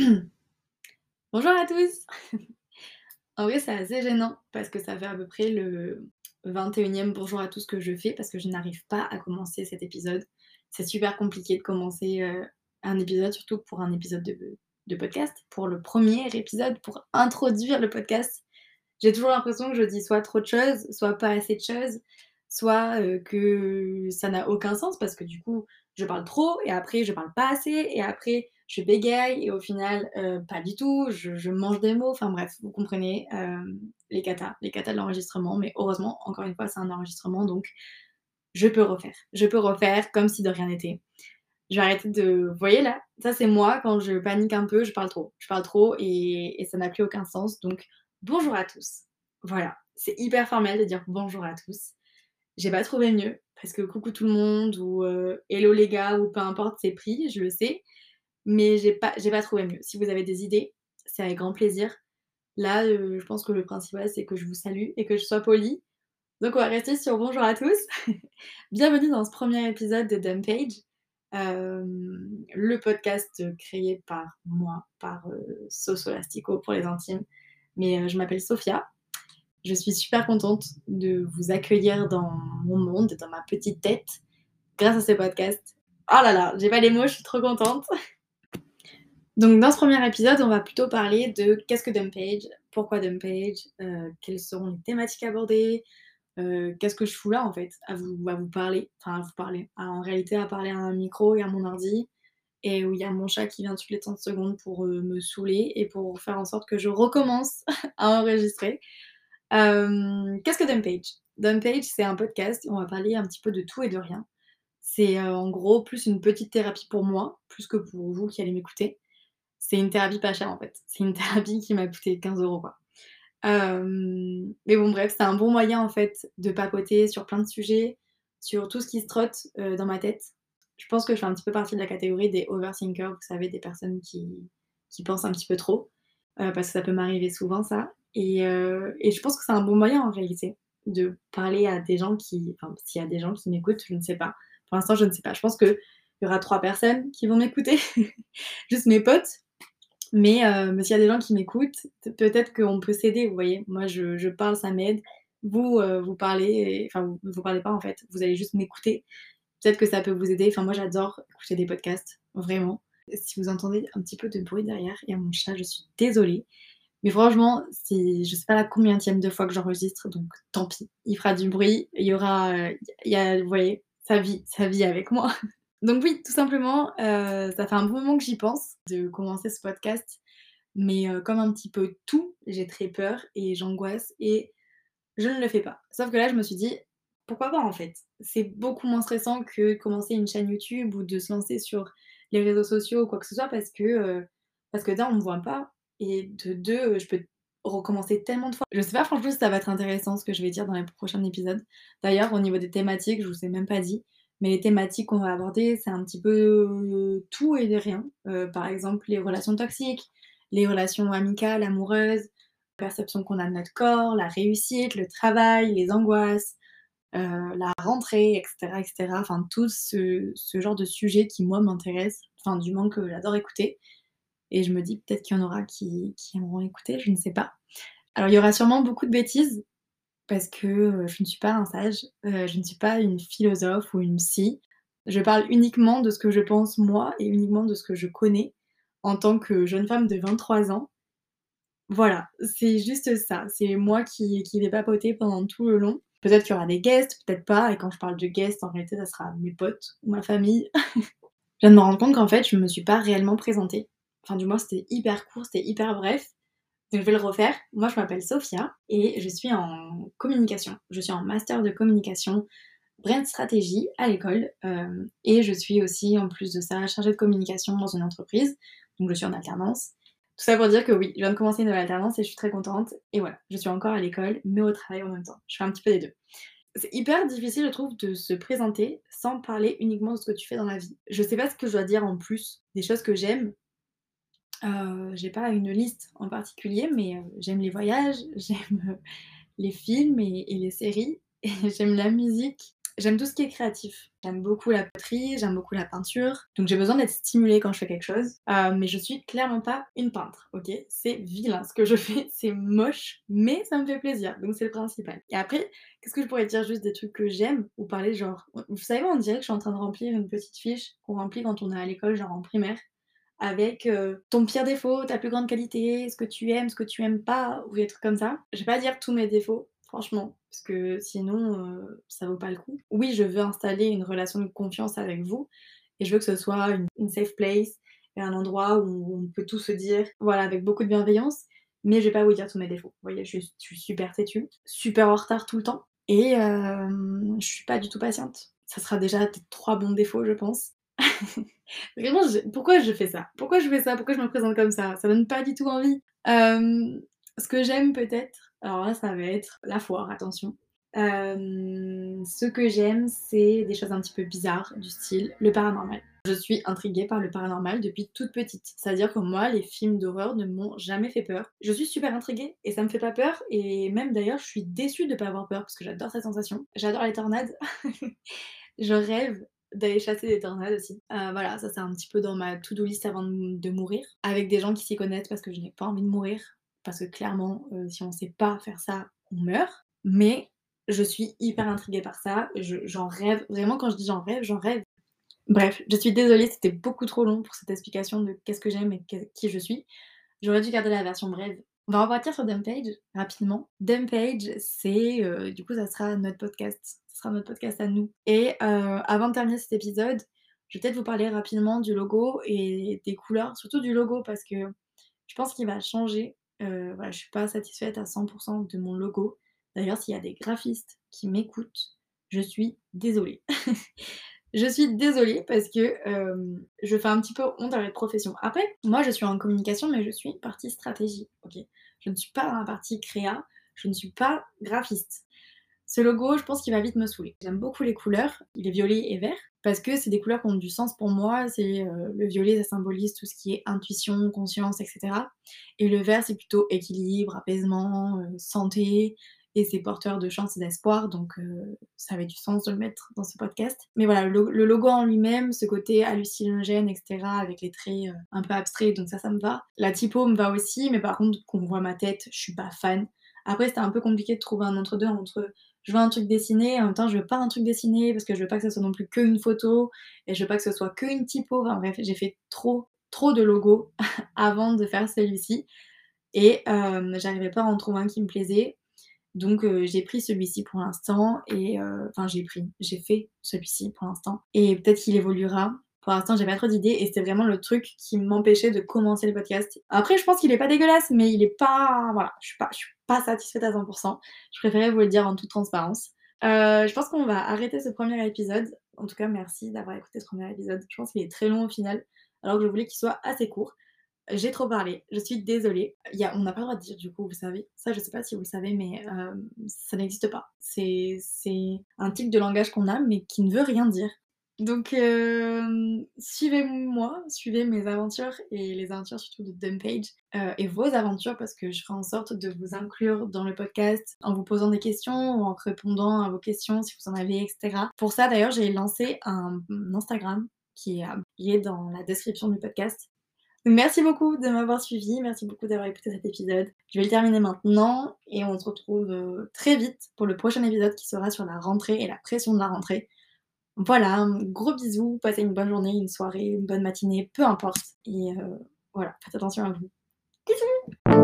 Bonjour à tous En vrai, c'est assez gênant parce que ça fait à peu près le 21e bonjour à tous que je fais parce que je n'arrive pas à commencer cet épisode. C'est super compliqué de commencer euh, un épisode, surtout pour un épisode de, podcast, pour le premier épisode, pour introduire le podcast. J'ai toujours l'impression que je dis soit trop de choses, soit pas assez de choses, soit euh, que ça n'a aucun sens parce que du coup, je parle trop et après, je parle pas assez et après, je bégaye et au final, euh, pas du tout, je, mange des mots, enfin bref, vous comprenez euh, les catas, les catas de l'enregistrement, mais heureusement, encore une fois, c'est un enregistrement, donc je peux refaire. Je peux refaire comme si de rien n'était. Je vais arrêter de... Vous voyez là Ça c'est moi, quand je panique un peu, je parle trop. Je parle trop et, et ça n'a plus aucun sens, donc bonjour à tous. Voilà, c'est hyper formel de dire bonjour à tous. J'ai pas trouvé mieux, parce que coucou tout le monde, ou euh, hello les gars, ou peu importe, c'est pris, je le sais mais j'ai pas, j'ai pas trouvé mieux. Si vous avez des idées, c'est avec grand plaisir. Là, euh, je pense que le principal, c'est que je vous salue et que je sois polie. Donc, on va rester sur bonjour à tous. Bienvenue dans ce premier épisode de Dumb Page, euh, le podcast créé par moi, par euh, Sosolastico pour les intimes. Mais je m'appelle Sophia. Je suis super contente de vous accueillir dans mon monde, dans ma petite tête, grâce à ce podcast. Oh là là, j'ai pas les mots, je suis trop contente. Donc dans ce premier épisode, on va plutôt parler de qu'est-ce que Dumpage, pourquoi Dumpage, euh, quelles seront les thématiques abordées, euh, qu'est-ce que je fous là en fait, à vous, vous parler, enfin à vous parler, en réalité à parler à un micro et à mon ordi, et où il y a mon chat qui vient toutes les 30 secondes pour euh, me saouler et pour faire en sorte que je recommence à enregistrer. qu'est-ce que Dumpage? Dumpage, c'est un podcast où on va parler un petit peu de tout et de rien. C'est en gros plus une petite thérapie pour moi, plus que pour vous qui allez m'écouter c'est une thérapie pas chère en fait. C'est une thérapie qui m'a coûté 15 euros quoi. mais bon bref, c'est un bon moyen en fait de papoter sur plein de sujets, sur tout ce qui se trotte euh, dans ma tête. Je pense que je fais un petit peu partie de la catégorie des overthinkers, vous savez, des personnes qui, qui pensent un petit peu trop, euh, parce que ça peut m'arriver souvent ça. Et, euh, et, je pense que c'est un bon moyen en réalité de parler à des gens qui, enfin s'il y a des gens qui m'écoutent, je ne sais pas. Pour l'instant, je ne sais pas. Je pense qu'il y aura trois personnes qui vont m'écouter, juste mes potes, mais, euh, mais s'il y a des gens qui m'écoutent, peut-être qu'on peut s'aider, vous voyez. Moi, je, je parle, ça m'aide. Vous, euh, vous parlez, enfin, vous ne parlez pas en fait, vous allez juste m'écouter. Peut-être que ça peut vous aider. Enfin, moi, j'adore écouter des podcasts, vraiment. Si vous entendez un petit peu de bruit derrière, il y a mon chat, je suis désolée. Mais franchement, c'est, je sais pas la combien de fois que j'enregistre, donc tant pis. Il fera du bruit, il y aura, il y a, vous voyez, sa vie, sa vie avec moi. Donc oui, tout simplement, euh, ça fait un bon moment que j'y pense de commencer ce podcast, mais euh, comme un petit peu tout, j'ai très peur et j'angoisse et je ne le fais pas. Sauf que là, je me suis dit, pourquoi pas en fait? C'est beaucoup moins stressant que de commencer une chaîne YouTube ou de se lancer sur les réseaux sociaux ou quoi que ce soit parce que, euh, d'un, on me voit pas et de deux, je peux recommencer tellement de fois. Je sais pas franchement si ça va être intéressant ce que je vais dire dans les prochains épisodes. D'ailleurs, au niveau des thématiques, je vous ai même pas dit. Mais les thématiques qu'on va aborder, c'est un petit peu euh, tout et de rien. Euh, par exemple, les relations toxiques, les relations amicales, amoureuses, la perception qu'on a de notre corps, la réussite, le travail, les angoisses, euh, la rentrée, etc., etc. Enfin, tout ce, genre de sujets qui, moi, m'intéressent. Enfin, du moins que j'adore écouter. Et je me dis peut-être qu'il y en aura qui, qui aimeront écouter, je ne sais pas. Alors, il y aura sûrement beaucoup de bêtises, parce que je ne suis pas un sage, je ne suis pas une philosophe ou une psy. Je parle uniquement de ce que je pense moi et uniquement de ce que je connais en tant que jeune femme de 23 ans. Voilà, c'est juste ça. C'est moi qui, qui vais papoter pendant tout le long. Peut-être qu'il y aura des guests, peut-être pas. Et quand je parle de guests, en réalité, ça sera mes potes ou ma famille. je viens de me rendre compte qu'en fait, je ne me suis pas réellement présentée. Enfin, du moins, c'était hyper court, c'était hyper bref. Donc je vais le refaire. Moi je m'appelle Sophia et je suis en communication. Je suis en master de communication, brand stratégie à l'école euh, et je suis aussi en plus de ça chargée de communication dans une entreprise. Donc je suis en alternance. Tout ça pour dire que oui, je viens de commencer une nouvelle alternance et je suis très contente. Et voilà, je suis encore à l'école mais au travail en même temps. Je fais un petit peu des deux. C'est hyper difficile, je trouve, de se présenter sans parler uniquement de ce que tu fais dans la vie. Je sais pas ce que je dois dire en plus des choses que j'aime, euh, j'ai pas une liste en particulier, mais euh, j'aime les voyages, j'aime euh, les films et, les séries, j'aime la musique. J'aime tout ce qui est créatif. J'aime beaucoup la poterie, j'aime beaucoup la peinture. Donc j'ai besoin d'être stimulée quand je fais quelque chose. Mais je suis clairement pas une peintre, ok? C'est vilain ce que je fais, c'est moche, mais ça me fait plaisir. Donc c'est le principal. Et après, qu'est-ce que je pourrais dire juste des trucs que j'aime ou parler genre... Vous savez, on dirait que je suis en train de remplir une petite fiche qu'on remplit quand on est à l'école, genre en primaire avec ton pire défaut, ta plus grande qualité, ce que tu aimes, ce que tu aimes pas, ou des trucs comme ça. Je vais pas dire tous mes défauts, franchement, parce que sinon, euh, ça vaut pas le coup. Oui, je veux installer une relation de confiance avec vous, et je veux que ce soit une, safe place, un endroit où on peut tout se dire, voilà, avec beaucoup de bienveillance, mais je vais pas vous dire tous mes défauts. Vous voyez, je, suis super têtue, super en retard tout le temps, et euh, je suis pas du tout patiente. Ça sera déjà trois bons défauts, je pense. Vraiment, pourquoi je fais ça? Pourquoi je fais ça? Pourquoi je me présente comme ça? Ça donne pas du tout envie. Euh, ce que j'aime peut-être, alors là, ça va être la foire, attention. Euh, ce que j'aime, c'est des choses un petit peu bizarres, du style le paranormal. Je suis intriguée par le paranormal depuis toute petite. C'est-à-dire que moi, les films d'horreur ne m'ont jamais fait peur. Je suis super intriguée et ça me fait pas peur. Et même d'ailleurs, je suis déçue de pas avoir peur parce que j'adore cette sensation. J'adore les tornades. je rêve d'aller chasser des tornades aussi. Euh, voilà, ça c'est un petit peu dans ma to-do list avant de mourir. Avec des gens qui s'y connaissent parce que je n'ai pas envie de mourir parce que clairement, euh, si on sait pas faire ça, on meurt. Mais je suis hyper intriguée par ça, j'en rêve, vraiment quand je dis j'en rêve, j'en rêve. Bref, je suis désolée, c'était beaucoup trop long pour cette explication de qu'est-ce que j'aime et qui je suis. J'aurais dû garder la version brève. On va repartir sur Dumpage rapidement. Dumpage, c'est euh, du coup ça sera notre podcast, ce sera notre podcast à nous. Et euh, avant de terminer cet épisode, je vais peut-être vous parler rapidement du logo et des couleurs, surtout du logo parce que je pense qu'il va changer euh, voilà, je suis pas satisfaite à 100% de mon logo. D'ailleurs, s'il y a des graphistes qui m'écoutent, je suis désolée. je suis désolée parce que euh, je fais un petit peu honte à cette profession. Après, moi, je suis en communication, mais je suis partie stratégie. Je ne suis pas dans la partie créa. Je ne suis pas graphiste. Ce logo, je pense qu'il va vite me saouler. J'aime beaucoup les couleurs, il est violet et vert, parce que c'est des couleurs qui ont du sens pour moi. C'est euh, le violet, ça symbolise tout ce qui est intuition, conscience, etc. Et le vert, c'est plutôt équilibre, apaisement, euh, santé, et c'est porteur de chance et d'espoir, donc euh, ça avait du sens de le mettre dans ce podcast. Mais voilà, le, logo en lui-même, ce côté hallucinogène, etc., avec les traits un peu abstraits, donc ça, ça me va. La typo me va aussi, mais par contre, qu'on voit ma tête, je suis pas fan. Après, c'était un peu compliqué de trouver un entre-deux entre je veux un truc dessiné, en même temps je veux pas un truc dessiné parce que je veux pas que ce soit non plus qu'une photo et je veux pas que ce soit qu'une typo. Enfin bref, j'ai fait trop, trop de logos avant de faire celui-ci et euh, j'arrivais pas à en trouver un qui me plaisait. Donc euh, j'ai pris celui-ci pour l'instant et euh, enfin j'ai pris, j'ai fait celui-ci pour l'instant et peut-être qu'il évoluera. Pour l'instant, j'ai pas trop d'idées et c'était vraiment le truc qui m'empêchait de commencer le podcast. Après, je pense qu'il est pas dégueulasse, mais il est pas. Voilà, je suis pas, je suis pas satisfaite à 100%. Je préférais vous le dire en toute transparence. Euh, je pense qu'on va arrêter ce premier épisode. En tout cas, merci d'avoir écouté ce premier épisode. Je pense qu'il est très long au final, alors que je voulais qu'il soit assez court. J'ai trop parlé, je suis désolée. On n'a pas le droit de dire du coup, vous savez. Ça, je sais pas si vous le savez, mais euh, ça n'existe pas. C'est un type de langage qu'on a, mais qui ne veut rien dire. Donc, euh, suivez-moi, suivez mes aventures et les aventures surtout de Dumpage euh, et vos aventures parce que je ferai en sorte de vous inclure dans le podcast en vous posant des questions ou en répondant à vos questions si vous en avez, etc. Pour ça, d'ailleurs, j'ai lancé un, Instagram qui est dans la description du podcast. Merci beaucoup de m'avoir suivi, merci beaucoup d'avoir écouté cet épisode. Je vais le terminer maintenant et on se retrouve euh, très vite pour le prochain épisode qui sera sur la rentrée et la pression de la rentrée. Voilà, gros bisous, passez une bonne journée, une soirée, une bonne matinée, peu importe. Et euh, voilà, faites attention à vous.